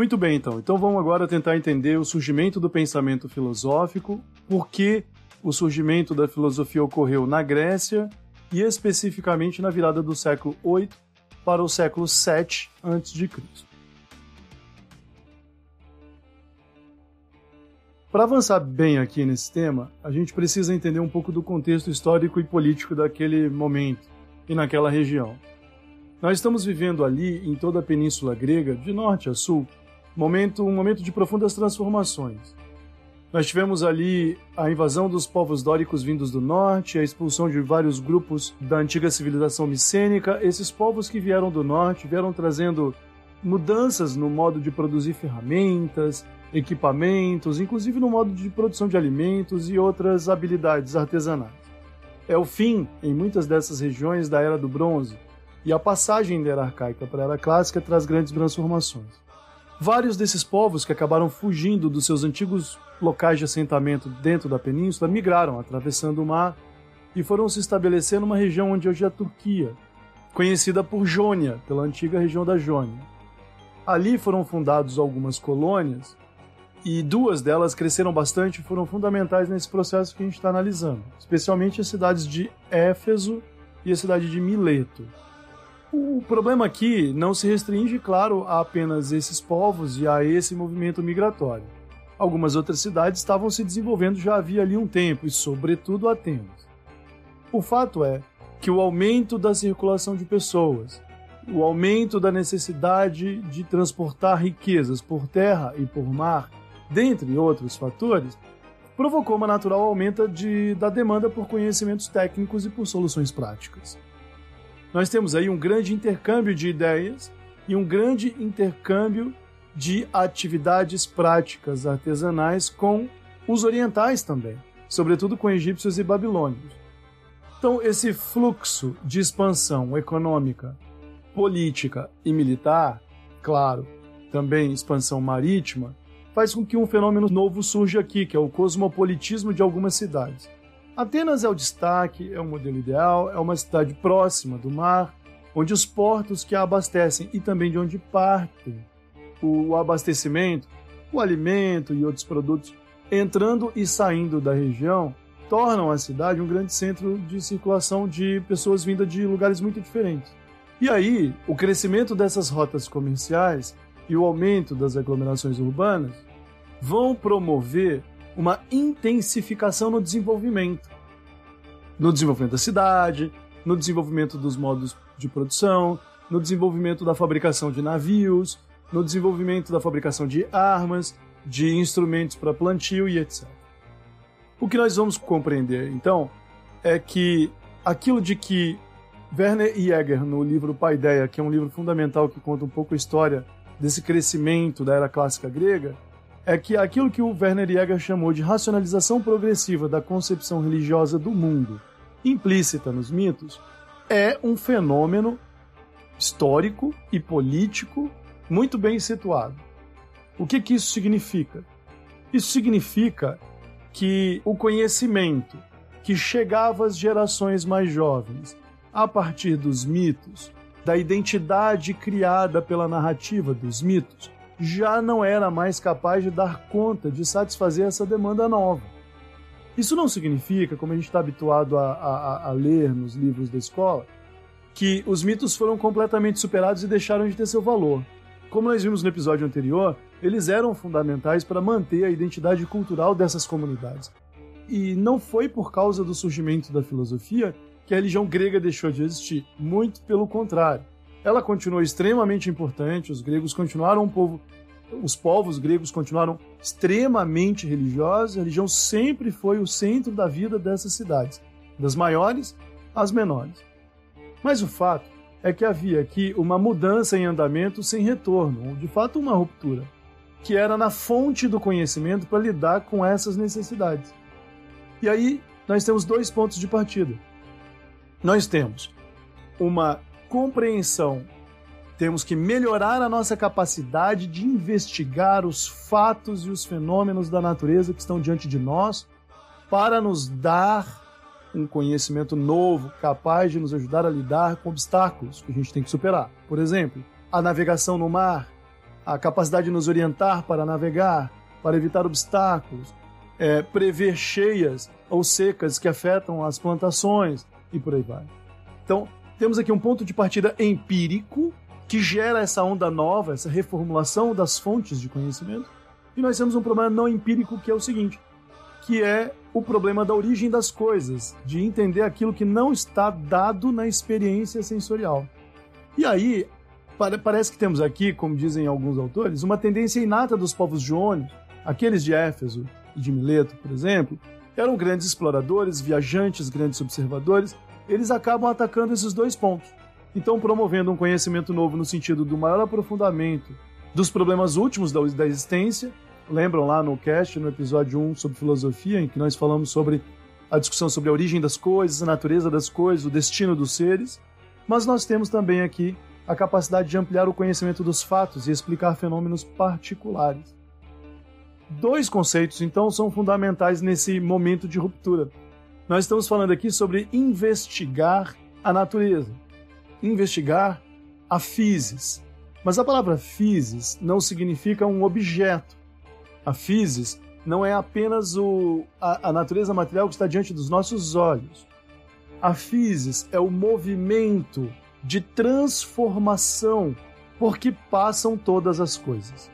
Muito bem, então. Então vamos agora tentar entender o surgimento do pensamento filosófico, por que o surgimento da filosofia ocorreu na Grécia e especificamente na virada do século 8 para o século 7 a.C. Para avançar bem aqui nesse tema, a gente precisa entender um pouco do contexto histórico e político daquele momento e naquela região. Nós estamos vivendo ali, em toda a Península Grega, de norte a sul, momento, um momento de profundas transformações. Nós tivemos ali a invasão dos povos dóricos vindos do norte, a expulsão de vários grupos da antiga civilização micênica. Esses povos que vieram do norte vieram trazendo mudanças no modo de produzir ferramentas, equipamentos, inclusive no modo de produção de alimentos e outras habilidades artesanais. É o fim, em muitas dessas regiões, da Era do Bronze, e a passagem da Era Arcaica para a Era Clássica traz grandes transformações. Vários desses povos que acabaram fugindo dos seus antigos locais de assentamento dentro da península migraram, atravessando o mar, e foram se estabelecer numa região onde hoje é a Turquia, conhecida por Jônia, pela antiga região da Jônia. Ali foram fundados algumas colônias, e duas delas cresceram bastante e foram fundamentais nesse processo que a gente está analisando, especialmente as cidades de Éfeso e a cidade de Mileto. O problema aqui não se restringe, claro, a apenas esses povos e a esse movimento migratório. Algumas outras cidades estavam se desenvolvendo já havia ali um tempo, e sobretudo Atenas. O fato é que o aumento da circulação de pessoas, o aumento da necessidade de transportar riquezas por terra e por mar, dentre outros fatores, provocou uma natural aumento de, da demanda por conhecimentos técnicos e por soluções práticas nós temos aí um grande intercâmbio de ideias e um grande intercâmbio de atividades práticas artesanais com os orientais também, sobretudo com egípcios e babilônios. Então, esse fluxo de expansão econômica, política e militar, claro, também expansão marítima, faz com que um fenômeno novo surja aqui, que é o cosmopolitismo de algumas cidades. Atenas é o destaque, é o modelo ideal, é uma cidade próxima do mar, onde os portos que a abastecem e também de onde partem o abastecimento, o alimento e outros produtos entrando e saindo da região tornam a cidade um grande centro de circulação de pessoas vindas de lugares muito diferentes. E aí, o crescimento dessas rotas comerciais e o aumento das aglomerações urbanas vão promover uma intensificação no desenvolvimento. No desenvolvimento da cidade, no desenvolvimento dos modos de produção, no desenvolvimento da fabricação de navios, no desenvolvimento da fabricação de armas, de instrumentos para plantio e etc. O que nós vamos compreender, então, é que aquilo de que Werner Jäger, no livro Paideia, que é um livro fundamental que conta um pouco a história desse crescimento da era clássica grega, é que aquilo que o Werner Jäger chamou de racionalização progressiva da concepção religiosa do mundo, implícita nos mitos, é um fenômeno histórico e político muito bem situado. O que, que isso significa? Isso significa que o conhecimento que chegava às gerações mais jovens a partir dos mitos, da identidade criada pela narrativa dos mitos, já não era mais capaz de dar conta de satisfazer essa demanda nova. Isso não significa, como a gente está habituado a, a, a ler nos livros da escola, que os mitos foram completamente superados e deixaram de ter seu valor. Como nós vimos no episódio anterior, eles eram fundamentais para manter a identidade cultural dessas comunidades. E não foi por causa do surgimento da filosofia que a religião grega deixou de existir. Muito pelo contrário ela continuou extremamente importante, os gregos continuaram um povo, os povos gregos continuaram extremamente religiosos, a religião sempre foi o centro da vida dessas cidades, das maiores às menores. Mas o fato é que havia aqui uma mudança em andamento sem retorno, de fato uma ruptura, que era na fonte do conhecimento para lidar com essas necessidades. E aí nós temos dois pontos de partida. Nós temos uma compreensão. Temos que melhorar a nossa capacidade de investigar os fatos e os fenômenos da natureza que estão diante de nós para nos dar um conhecimento novo, capaz de nos ajudar a lidar com obstáculos que a gente tem que superar. Por exemplo, a navegação no mar, a capacidade de nos orientar para navegar, para evitar obstáculos, é, prever cheias ou secas que afetam as plantações e por aí vai. Então, temos aqui um ponto de partida empírico que gera essa onda nova, essa reformulação das fontes de conhecimento. E nós temos um problema não empírico que é o seguinte: que é o problema da origem das coisas, de entender aquilo que não está dado na experiência sensorial. E aí, parece que temos aqui, como dizem alguns autores, uma tendência inata dos povos jônicos, aqueles de Éfeso e de Mileto, por exemplo, eram grandes exploradores, viajantes, grandes observadores, eles acabam atacando esses dois pontos. Então, promovendo um conhecimento novo no sentido do maior aprofundamento dos problemas últimos da, existência lembram lá no cast, no episódio 1 sobre filosofia, em que nós falamos sobre a discussão sobre a origem das coisas, a natureza das coisas, o destino dos seres. Mas nós temos também aqui a capacidade de ampliar o conhecimento dos fatos e explicar fenômenos particulares. Dois conceitos, então, são fundamentais nesse momento de ruptura. Nós estamos falando aqui sobre investigar a natureza, investigar a physis. Mas a palavra physis não significa um objeto. A physis não é apenas o, a, a natureza material que está diante dos nossos olhos. A physis é o movimento de transformação por que passam todas as coisas.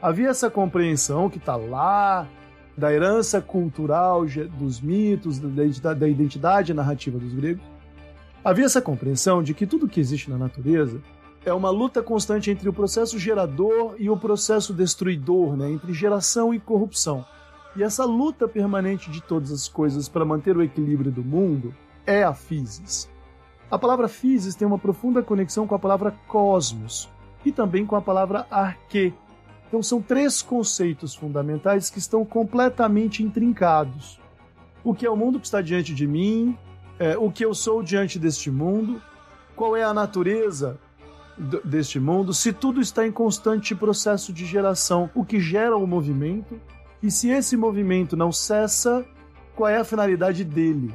Havia essa compreensão que está lá da herança cultural, dos mitos, da identidade, da identidade narrativa dos gregos. Havia essa compreensão de que tudo que existe na natureza é uma luta constante entre o processo gerador e o processo destruidor, né? entre geração e corrupção. E essa luta permanente de todas as coisas para manter o equilíbrio do mundo é a physis. A palavra physis tem uma profunda conexão com a palavra cosmos e também com a palavra arque. Então são três conceitos fundamentais que estão completamente intrincados. O que é o mundo que está diante de mim, é, o que eu sou diante deste mundo, qual é a natureza deste mundo, se tudo está em constante processo de geração, o que gera o movimento, e se esse movimento não cessa, qual é a finalidade dele,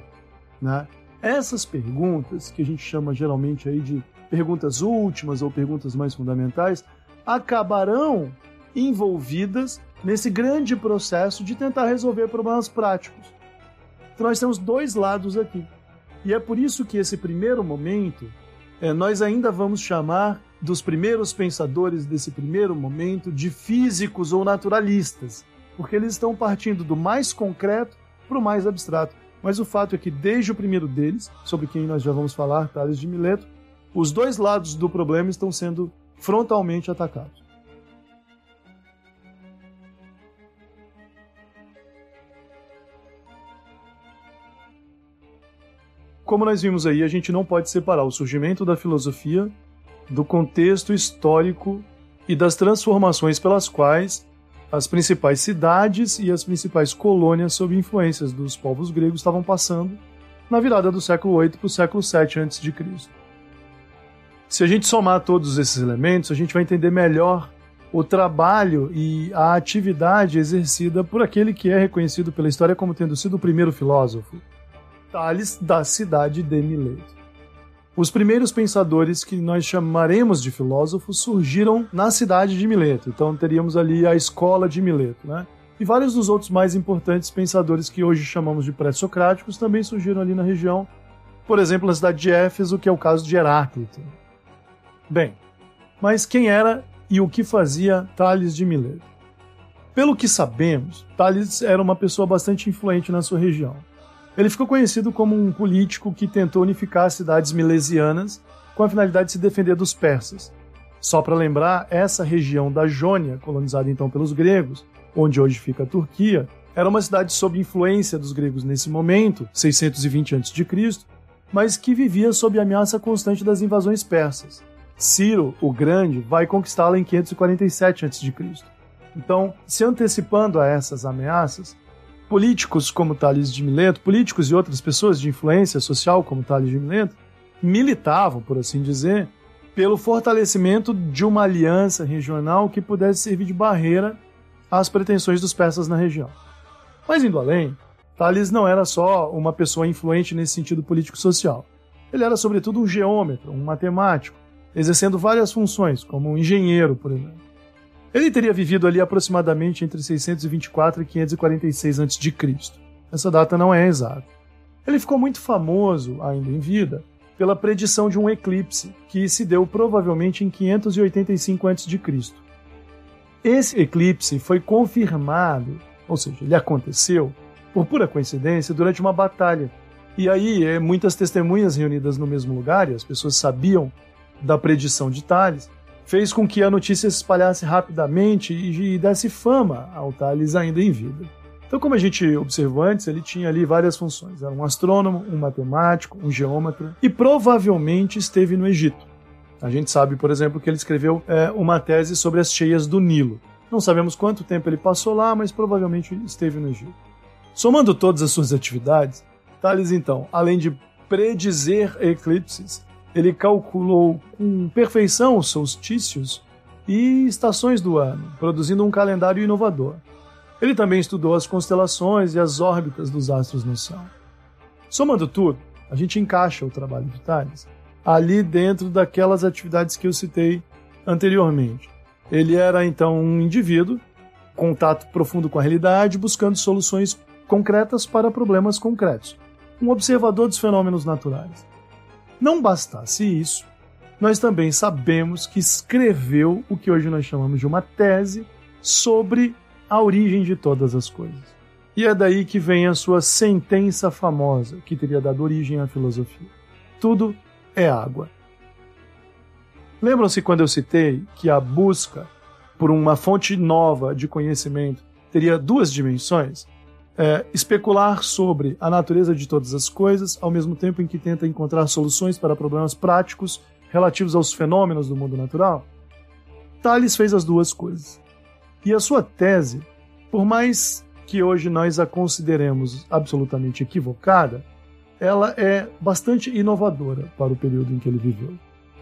né? Essas perguntas, que a gente chama geralmente aí de perguntas últimas ou perguntas mais fundamentais, acabarão envolvidas nesse grande processo de tentar resolver problemas práticos. Então nós temos dois lados aqui. E é por isso que esse primeiro momento é, nós ainda vamos chamar dos primeiros pensadores desse primeiro momento de físicos ou naturalistas, porque eles estão partindo do mais concreto para o mais abstrato. Mas o fato é que, desde o primeiro deles, sobre quem nós já vamos falar, Tales de Mileto, os dois lados do problema estão sendo frontalmente atacados. Como nós vimos aí, a gente não pode separar o surgimento da filosofia do contexto histórico e das transformações pelas quais as principais cidades e as principais colônias sob influências dos povos gregos estavam passando na virada do século VIII para o século VII a.C. Se a gente somar todos esses elementos, a gente vai entender melhor o trabalho e a atividade exercida por aquele que é reconhecido pela história como tendo sido o primeiro filósofo, Tales da cidade de Mileto. Os primeiros pensadores que nós chamaremos de filósofos surgiram na cidade de Mileto. Então teríamos ali a escola de Mileto, né? E vários dos outros mais importantes pensadores que hoje chamamos de pré-socráticos também surgiram ali na região. Por exemplo, na cidade de Éfeso, que é o caso de Heráclito. Bem, mas quem era e o que fazia Tales de Mileto? Pelo que sabemos, Tales era uma pessoa bastante influente na sua região. Ele ficou conhecido como um político que tentou unificar as cidades milesianas com a finalidade de se defender dos persas. Só para lembrar, essa região da Jônia, colonizada então pelos gregos, onde hoje fica a Turquia, era uma cidade sob influência dos gregos nesse momento, 620 a.C., mas que vivia sob ameaça constante das invasões persas. Ciro, o Grande, vai conquistá-la em 547 a.C. Então, se antecipando a essas ameaças, políticos como Tales de Mileto, políticos e outras pessoas de influência social como Tales de Mileto, militavam, por assim dizer, pelo fortalecimento de uma aliança regional que pudesse servir de barreira às pretensões dos persas na região. Mas indo além, Tales não era só uma pessoa influente nesse sentido político-social. Ele era, sobretudo, um geômetra, um matemático, exercendo várias funções, como um engenheiro, por exemplo. Ele teria vivido ali aproximadamente entre 624 e 546 a.C. Essa data não é exata. Ele ficou muito famoso, ainda em vida, pela predição de um eclipse que se deu provavelmente em 585 a.C. Esse eclipse foi confirmado, ou seja, ele aconteceu, por pura coincidência, durante uma batalha. E aí, é, muitas testemunhas reunidas no mesmo lugar, e as pessoas sabiam da predição de Tales, fez com que a notícia se espalhasse rapidamente e, desse fama ao Tales ainda em vida. Então, como a gente observou antes, ele tinha ali várias funções. Era um astrônomo, um matemático, um geômetra e provavelmente esteve no Egito. A gente sabe, por exemplo, que ele escreveu é, uma tese sobre as cheias do Nilo. Não sabemos quanto tempo ele passou lá, mas provavelmente esteve no Egito. Somando todas as suas atividades, Tales, então, além de predizer eclipses, ele calculou com perfeição os solstícios e estações do ano, produzindo um calendário inovador. Ele também estudou as constelações e as órbitas dos astros no céu. Somando tudo, a gente encaixa o trabalho de Tales ali dentro daquelas atividades que eu citei anteriormente. Ele era então um indivíduo, contato profundo com a realidade, buscando soluções concretas para problemas concretos. Um observador dos fenômenos naturais. Não bastasse isso, nós também sabemos que escreveu o que hoje nós chamamos de uma tese sobre a origem de todas as coisas. E é daí que vem a sua sentença famosa, que teria dado origem à filosofia. Tudo é água. Lembram-se quando eu citei que a busca por uma fonte nova de conhecimento teria duas dimensões? É, especular sobre a natureza de todas as coisas, ao mesmo tempo em que tenta encontrar soluções para problemas práticos relativos aos fenômenos do mundo natural? Tales fez as duas coisas. E a sua tese, por mais que hoje nós a consideremos absolutamente equivocada, ela é bastante inovadora para o período em que ele viveu.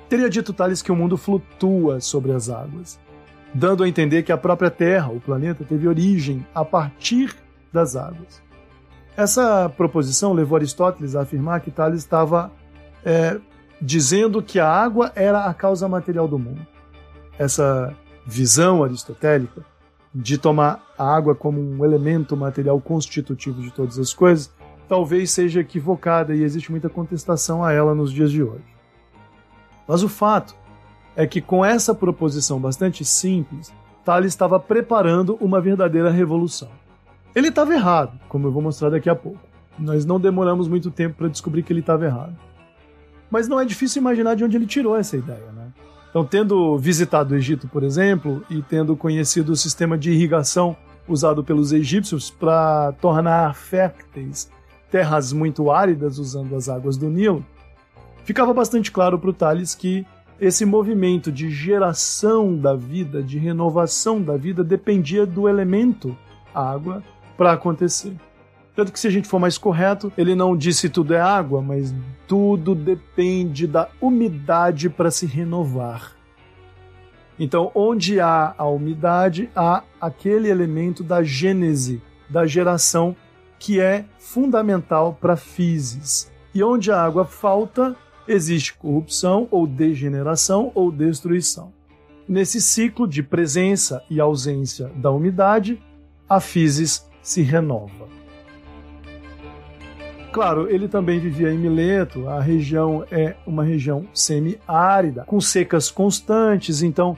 Teria dito Tales que o mundo flutua sobre as águas, dando a entender que a própria Terra, o planeta, teve origem a partir das águas. Essa proposição levou Aristóteles a afirmar que Tales estava é, dizendo que a água era a causa material do mundo. Essa visão aristotélica de tomar a água como um elemento material constitutivo de todas as coisas talvez seja equivocada e existe muita contestação a ela nos dias de hoje. Mas o fato é que com essa proposição bastante simples, Tales estava preparando uma verdadeira revolução. Ele estava errado, como eu vou mostrar daqui a pouco. Nós não demoramos muito tempo para descobrir que ele estava errado. Mas não é difícil imaginar de onde ele tirou essa ideia, né? Então, tendo visitado o Egito, por exemplo, e tendo conhecido o sistema de irrigação usado pelos egípcios para tornar férteis terras muito áridas usando as águas do Nilo, ficava bastante claro para o Tales que esse movimento de geração da vida, de renovação da vida, dependia do elemento água para acontecer. Tanto que, se a gente for mais correto, ele não disse tudo é água, mas tudo depende da umidade para se renovar. Então, onde há a umidade, há aquele elemento da gênese, da geração, que é fundamental para physis. E onde a água falta, existe corrupção ou degeneração ou destruição. Nesse ciclo de presença e ausência da umidade, a physis se renova. Claro, ele também vivia em Mileto, a região é uma região semi-árida, com secas constantes, então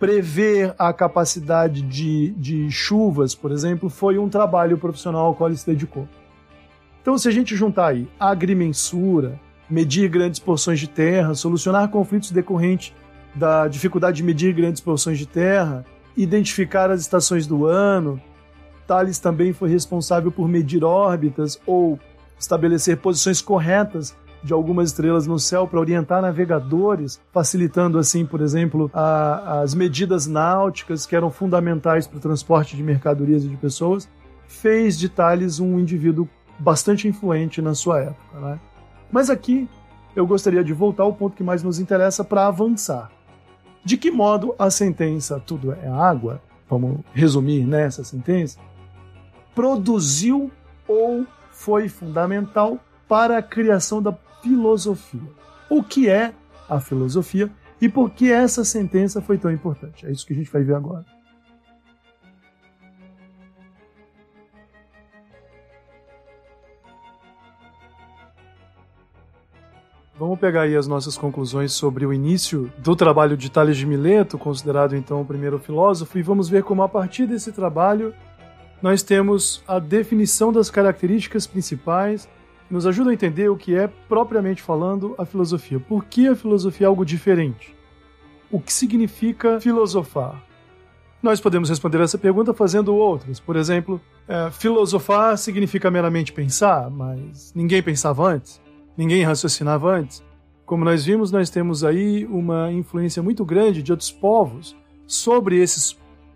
prever a capacidade de, de chuvas, por exemplo, foi um trabalho profissional ao qual ele se dedicou. Então, se a gente juntar aí agrimensura, medir grandes porções de terra, solucionar conflitos decorrentes da dificuldade de medir grandes porções de terra, identificar as estações do ano, Thales também foi responsável por medir órbitas ou estabelecer posições corretas de algumas estrelas no céu para orientar navegadores, facilitando assim, por exemplo, a, as medidas náuticas que eram fundamentais para o transporte de mercadorias e de pessoas, fez de Thales um indivíduo bastante influente na sua época. Né? Mas aqui eu gostaria de voltar ao ponto que mais nos interessa para avançar. De que modo a sentença tudo é água, vamos resumir nessa sentença, produziu ou foi fundamental para a criação da filosofia. O que é a filosofia e por que essa sentença foi tão importante? É isso que a gente vai ver agora. Vamos pegar aí as nossas conclusões sobre o início do trabalho de Tales de Mileto, considerado então o primeiro filósofo, e vamos ver como a partir desse trabalho nós temos a definição das características principais, que nos ajuda a entender o que é, propriamente falando, a filosofia. Por que a filosofia é algo diferente? O que significa filosofar? Nós podemos responder essa pergunta fazendo outras. Por exemplo, é, filosofar significa meramente pensar, mas ninguém pensava antes, ninguém raciocinava antes. Como nós vimos, nós temos aí uma influência muito grande de outros povos sobre esses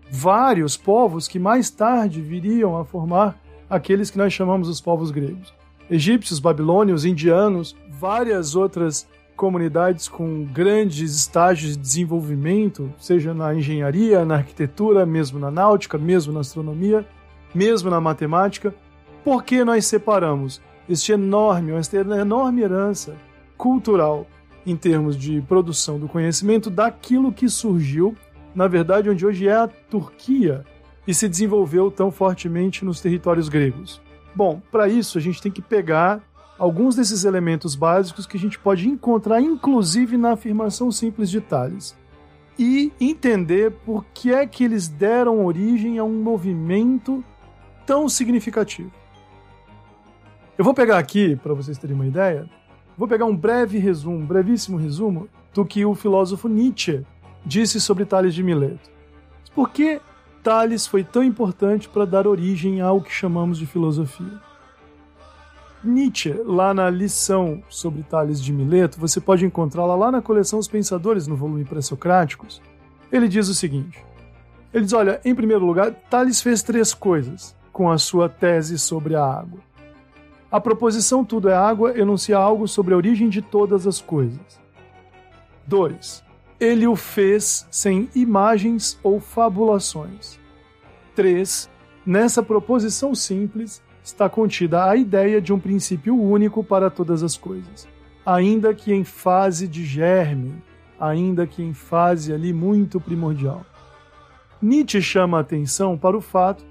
vários povos que mais tarde viriam a formar aqueles que nós chamamos os povos gregos. Egípcios, babilônios, indianos, várias outras comunidades com grandes estágios de desenvolvimento, seja na engenharia, na arquitetura, mesmo na náutica, mesmo na astronomia, mesmo na matemática. Por que nós separamos este enorme, esta enorme herança cultural em termos de produção do conhecimento daquilo que surgiu, na verdade, onde hoje é a Turquia e se desenvolveu tão fortemente nos territórios gregos? Bom, para isso a gente tem que pegar alguns desses elementos básicos que a gente pode encontrar, inclusive na afirmação simples de Tales, e entender por que é que eles deram origem a um movimento tão significativo. Eu vou pegar aqui, para vocês terem uma ideia, vou pegar um breve resumo, um brevíssimo resumo do que o filósofo Nietzsche disse sobre Tales de Mileto. Por que Tales foi tão importante para dar origem ao que chamamos de filosofia? Nietzsche, lá na lição sobre Tales de Mileto, você pode encontrá-la lá na coleção Os Pensadores, no volume Pré-Socráticos. Ele diz o seguinte: ele diz, olha, em primeiro lugar, Tales fez três coisas com a sua tese sobre a água. A proposição Tudo é Água enuncia algo sobre a origem de todas as coisas. 2. Ele o fez sem imagens ou fabulações. 3. Nessa proposição simples, está contida a ideia de um princípio único para todas as coisas, ainda que em fase de germe, ainda que em fase ali muito primordial. Nietzsche chama a atenção para o fato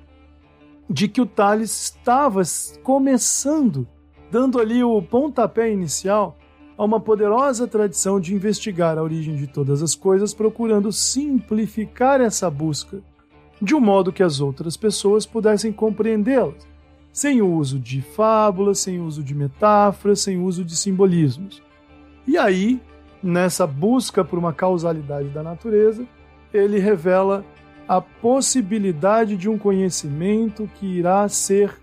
de que o Tales estava começando, dando ali o pontapé inicial a uma poderosa tradição de investigar a origem de todas as coisas, procurando simplificar essa busca de um modo que as outras pessoas pudessem compreendê-las sem o uso de fábulas, sem o uso de metáforas, sem o uso de simbolismos. E aí, nessa busca por uma causalidade da natureza, ele revela a possibilidade de um conhecimento que irá ser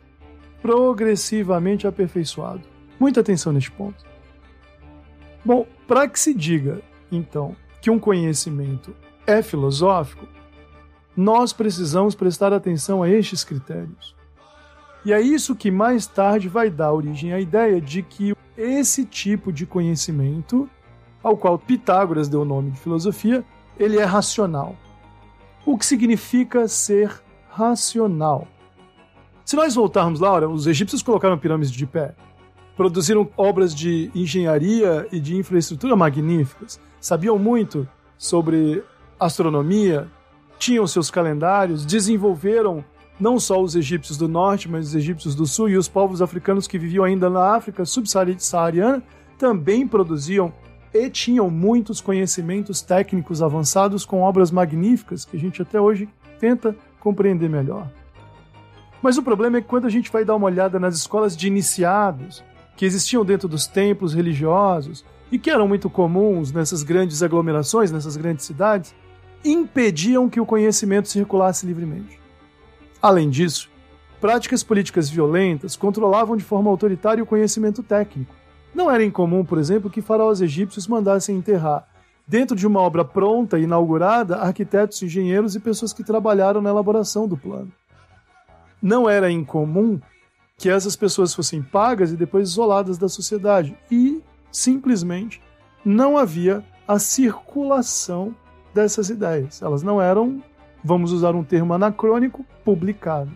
progressivamente aperfeiçoado. Muita atenção neste ponto. Bom, para que se diga, então, que um conhecimento é filosófico, nós precisamos prestar atenção a estes critérios. E é isso que mais tarde vai dar origem à ideia de que esse tipo de conhecimento, ao qual Pitágoras deu o nome de filosofia, ele é racional. O que significa ser racional? Se nós voltarmos lá, os egípcios colocaram pirâmides de pé, produziram obras de engenharia e de infraestrutura magníficas, sabiam muito sobre astronomia, tinham seus calendários, desenvolveram não só os egípcios do norte, mas os egípcios do sul e os povos africanos que viviam ainda na África subsaariana também produziam e tinham muitos conhecimentos técnicos avançados com obras magníficas que a gente até hoje tenta compreender melhor. Mas o problema é que quando a gente vai dar uma olhada nas escolas de iniciados que existiam dentro dos templos religiosos e que eram muito comuns nessas grandes aglomerações, nessas grandes cidades, impediam que o conhecimento circulasse livremente. Além disso, práticas políticas violentas controlavam de forma autoritária o conhecimento técnico. Não era incomum, por exemplo, que faraós egípcios mandassem enterrar, dentro de uma obra pronta e inaugurada, arquitetos, engenheiros e pessoas que trabalharam na elaboração do plano. Não era incomum que essas pessoas fossem pagas e depois isoladas da sociedade, e simplesmente não havia a circulação dessas ideias. Elas não eram vamos usar um termo anacrônico, publicado.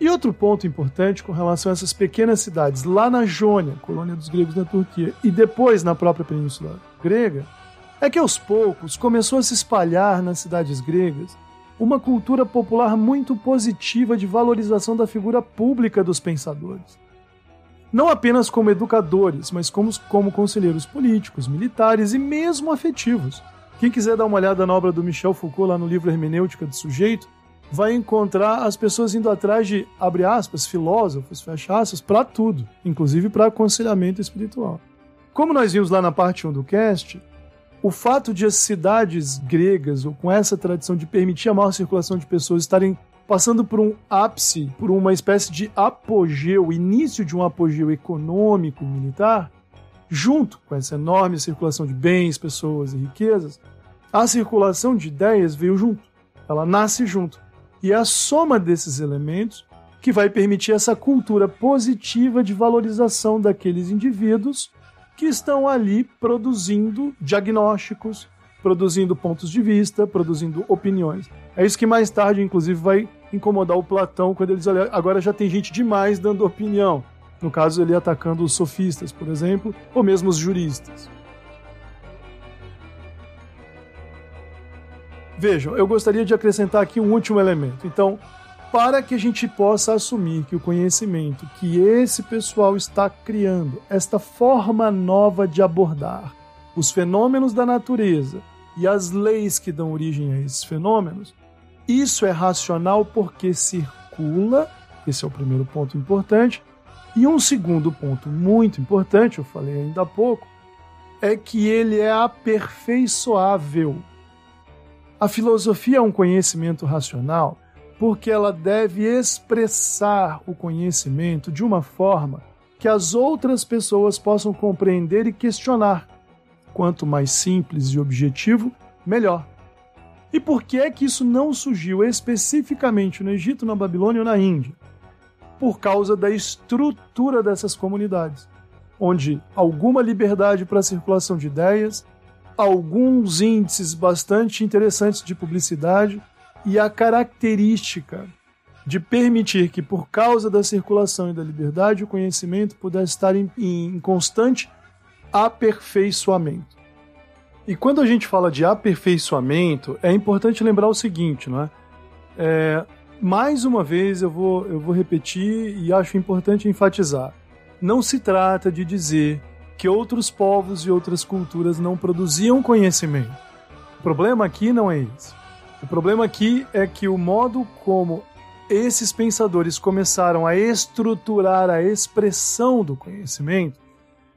E outro ponto importante com relação a essas pequenas cidades, lá na Jônia, colônia dos gregos na Turquia, e depois na própria península grega, é que aos poucos começou a se espalhar nas cidades gregas uma cultura popular muito positiva de valorização da figura pública dos pensadores. não apenas como educadores, mas como, como conselheiros políticos, militares e mesmo afetivos. Quem quiser dar uma olhada na obra do Michel Foucault lá no livro Hermenêutica do Sujeito, vai encontrar as pessoas indo atrás de, abre aspas, filósofos, fecha aspas, para tudo, inclusive para aconselhamento espiritual. Como nós vimos lá na parte 1 do cast, o fato de as cidades gregas, ou com essa tradição de permitir a maior circulação de pessoas, estarem passando por um ápice, por uma espécie de apogeu, início de um apogeu econômico militar, junto com essa enorme circulação de bens, pessoas e riquezas, a circulação de ideias veio junto. Ela nasce junto. E é a soma desses elementos que vai permitir essa cultura positiva de valorização daqueles indivíduos que estão ali produzindo diagnósticos, produzindo pontos de vista, produzindo opiniões. É isso que mais tarde, inclusive, vai incomodar o Platão quando ele diz: olha, agora já tem gente demais dando opinião. No caso, ele atacando os sofistas, por exemplo, ou mesmo os juristas. Vejam, eu gostaria de acrescentar aqui um último elemento. Então, para que a gente possa assumir que o conhecimento que esse pessoal está criando, esta forma nova de abordar os fenômenos da natureza, e as leis que dão origem a esses fenômenos, isso é racional porque circula, esse é o primeiro ponto importante, e um segundo ponto muito importante, eu falei ainda há pouco, é que ele é aperfeiçoável. A filosofia é um conhecimento racional porque ela deve expressar o conhecimento de uma forma que as outras pessoas possam compreender e questionar. Quanto mais simples e objetivo, melhor. E por que é que isso não surgiu especificamente no Egito, na Babilônia ou na Índia? Por causa da estrutura dessas comunidades, onde alguma liberdade para a circulação de ideias, alguns índices bastante interessantes de publicidade e a característica de permitir que, por causa da circulação e da liberdade, o conhecimento pudesse estar em, em constante aperfeiçoamento. E quando a gente fala de aperfeiçoamento, é importante lembrar o seguinte, não é? é mais uma vez eu vou, eu vou repetir e acho importante enfatizar. Não se trata de dizer que outros povos e outras culturas não produziam conhecimento. O problema aqui não é esse. O problema aqui é que o modo como esses pensadores começaram a estruturar a expressão do conhecimento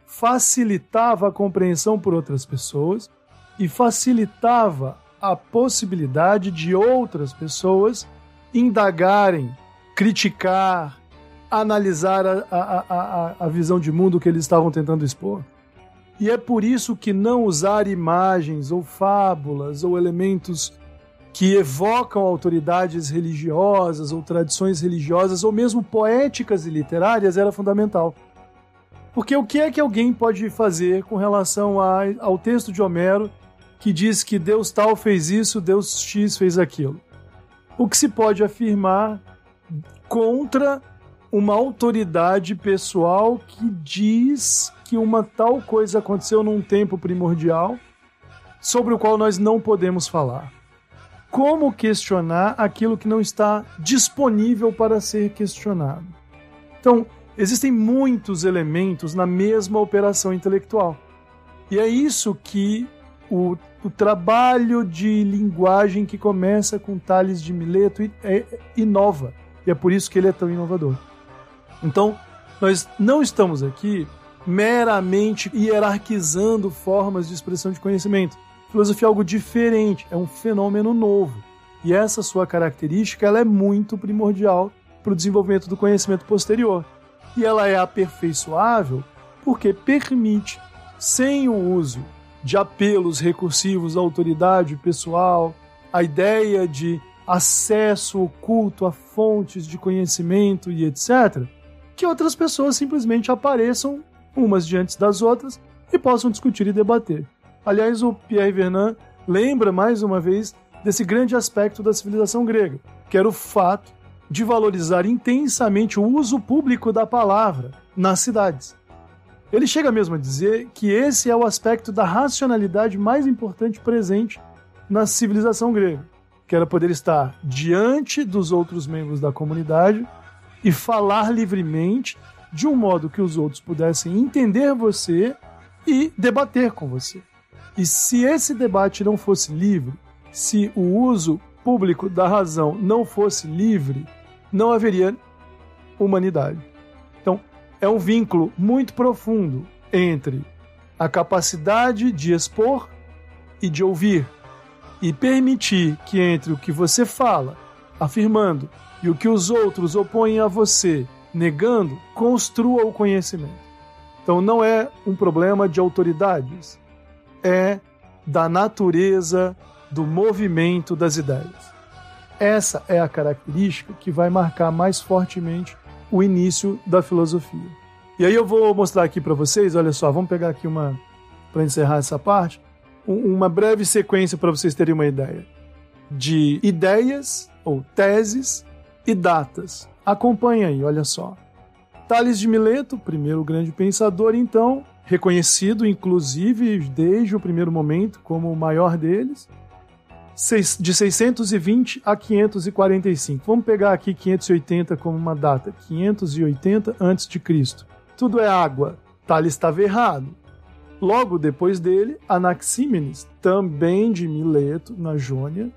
facilitava a compreensão por outras pessoas e facilitava a possibilidade de outras pessoas indagarem, criticar, analisar a, a, a, a visão de mundo que eles estavam tentando expor. E é por isso que não usar imagens ou fábulas ou elementos que evocam autoridades religiosas ou tradições religiosas ou mesmo poéticas e literárias era fundamental. Porque o que é que alguém pode fazer com relação a, ao texto de Homero que diz que Deus tal fez isso, Deus X fez aquilo? O que se pode afirmar contra uma autoridade pessoal que diz que uma tal coisa aconteceu num tempo primordial sobre o qual nós não podemos falar? Como questionar aquilo que não está disponível para ser questionado? Então, existem muitos elementos na mesma operação intelectual. E é isso que o, o trabalho de linguagem que começa com Tales de Mileto é, inova. E é por isso que ele é tão inovador. Então, nós não estamos aqui meramente hierarquizando formas de expressão de conhecimento. Filosofia é algo diferente, é um fenômeno novo. E essa sua característica ela é muito primordial para o desenvolvimento do conhecimento posterior e ela é aperfeiçoável porque permite, sem o uso de apelos recursivos à autoridade pessoal, a ideia de acesso oculto a fontes de conhecimento e etc., que outras pessoas simplesmente apareçam umas diante das outras e possam discutir e debater. Aliás, o Pierre Vernant lembra mais uma vez desse grande aspecto da civilização grega, que era o fato de valorizar intensamente o uso público da palavra nas cidades. Ele chega mesmo a dizer que esse é o aspecto da racionalidade mais importante presente na civilização grega, que era poder estar diante dos outros membros da comunidade e falar livremente de um modo que os outros pudessem entender você e debater com você. E se esse debate não fosse livre, se o uso público da razão não fosse livre, não haveria humanidade. Então, é um vínculo muito profundo entre a capacidade de expor e de ouvir, e permitir que entre o que você fala, afirmando, e o que os outros opõem a você, negando, construa o conhecimento. Então não é um problema de autoridades, é da natureza do movimento das ideias. Essa é a característica que vai marcar mais fortemente o início da filosofia. E aí eu vou mostrar aqui para vocês, olha só, vamos pegar aqui uma para encerrar essa parte, uma breve sequência para vocês terem uma ideia de ideias ou teses e datas. Acompanhe aí, olha só. Tales de Mileto, primeiro grande pensador, então, reconhecido inclusive desde o primeiro momento como o maior deles, de 620 a 545. Vamos pegar aqui 580 como uma data, 580 a.C. Tudo é água. Tales estava errado. Logo depois dele, Anaxímenes, também de Mileto, na Jônia.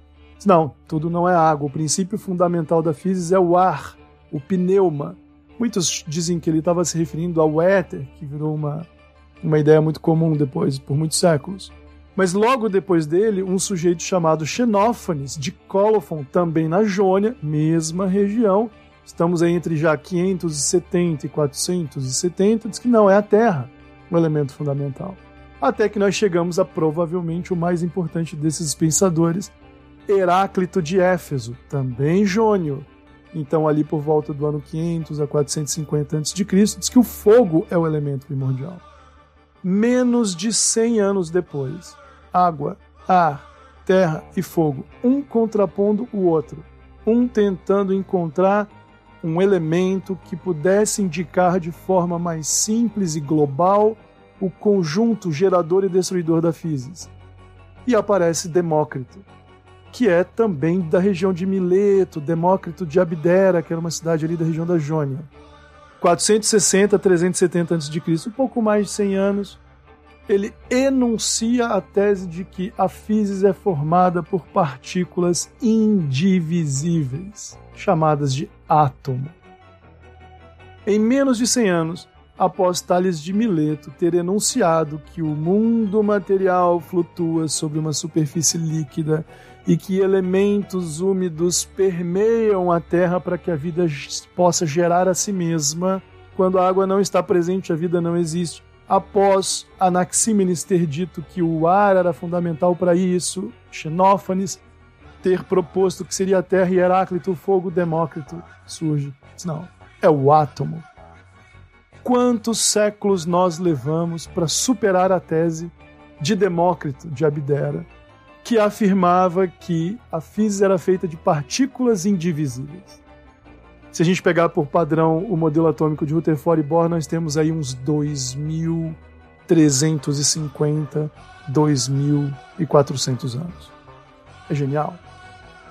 Não, tudo não é água. O princípio fundamental da física é o ar, o pneuma. Muitos dizem que ele estava se referindo ao éter, que virou uma, uma ideia muito comum depois, por muitos séculos. Mas logo depois dele, um sujeito chamado Xenófanes, de Colofon, também na Jônia, mesma região, estamos aí entre já 570 e 470, diz que não é a Terra o elemento fundamental. Até que nós chegamos a provavelmente o mais importante desses pensadores, Heráclito de Éfeso, também jônio. Então, ali por volta do ano 500 a 450 a.C., diz que o fogo é o elemento primordial. Menos de 100 anos depois, água, ar, terra e fogo, um contrapondo o outro, um tentando encontrar um elemento que pudesse indicar de forma mais simples e global o conjunto gerador e destruidor da física. E aparece Demócrito, que é também da região de Mileto, Demócrito de Abdera, que era uma cidade ali da região da Jônia. 460 a 370 a.C., um pouco mais de 100 anos, ele enuncia a tese de que a física é formada por partículas indivisíveis, chamadas de átomo. Em menos de 100 anos, após Tales de Mileto ter enunciado que o mundo material flutua sobre uma superfície líquida e que elementos úmidos permeiam a Terra para que a vida possa gerar a si mesma, quando a água não está presente, a vida não existe após Anaxímenes ter dito que o ar era fundamental para isso, Xenófanes ter proposto que seria a terra e Heráclito, o fogo, Demócrito surge. Não, é o átomo. Quantos séculos nós levamos para superar a tese de Demócrito de Abdera, que afirmava que a física era feita de partículas indivisíveis? Se a gente pegar por padrão o modelo atômico de Rutherford e Bohr, nós temos aí uns 2.350, 2.400 anos. É genial.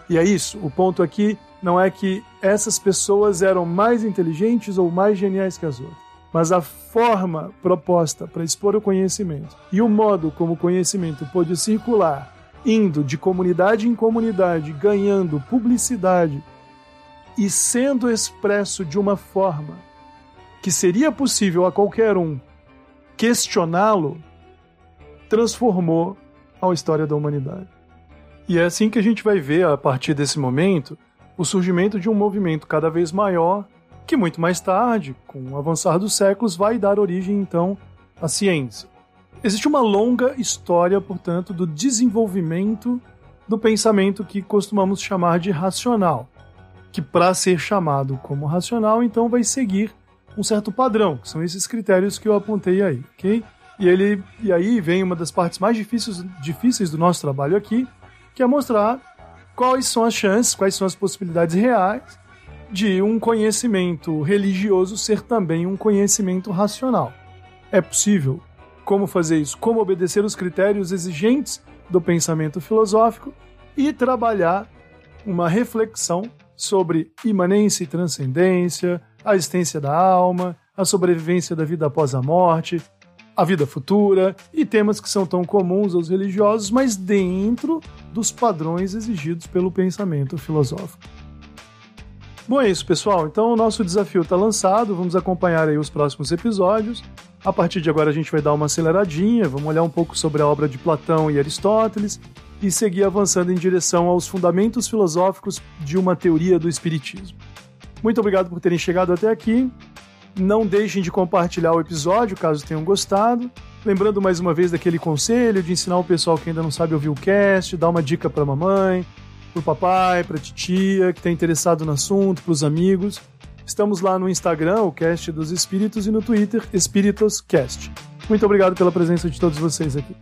E é isso. O ponto aqui não é que essas pessoas eram mais inteligentes ou mais geniais que as outras, mas a forma proposta para expor o conhecimento e o modo como o conhecimento pôde circular, indo de comunidade em comunidade, ganhando publicidade e sendo expresso de uma forma que seria possível a qualquer um questioná-lo, transformou a história da humanidade. E é assim que a gente vai ver, a partir desse momento, o surgimento de um movimento cada vez maior, que muito mais tarde, com o avançar dos séculos, vai dar origem então à ciência. Existe uma longa história, portanto, do desenvolvimento do pensamento que costumamos chamar de racional que para ser chamado como racional, então vai seguir um certo padrão, que são esses critérios que eu apontei aí, ok? E, ele, e aí vem uma das partes mais difíceis, difíceis do nosso trabalho aqui, que é mostrar quais são as chances, quais são as possibilidades reais de um conhecimento religioso ser também um conhecimento racional. É possível? Como fazer isso? Como obedecer os critérios exigentes do pensamento filosófico e trabalhar uma reflexão sobre imanência e transcendência, a existência da alma, a sobrevivência da vida após a morte, a vida futura e temas que são tão comuns aos religiosos, mas dentro dos padrões exigidos pelo pensamento filosófico. Bom, é isso, pessoal. Então o nosso desafio está lançado. Vamos acompanhar aí os próximos episódios. A partir de agora a gente vai dar uma aceleradinha, vamos olhar um pouco sobre a obra de Platão e Aristóteles e seguir avançando em direção aos fundamentos filosóficos de uma teoria do espiritismo. Muito obrigado por terem chegado até aqui. Não deixem de compartilhar o episódio caso tenham gostado. Lembrando mais uma vez daquele conselho de ensinar o pessoal que ainda não sabe ouvir o cast, dar uma dica para mamãe, pro papai, pra titia, que está interessado no assunto, pros amigos. Estamos lá no Instagram, o Cast dos Espíritos, e no Twitter, EspíritosCast. Muito obrigado pela presença de todos vocês aqui.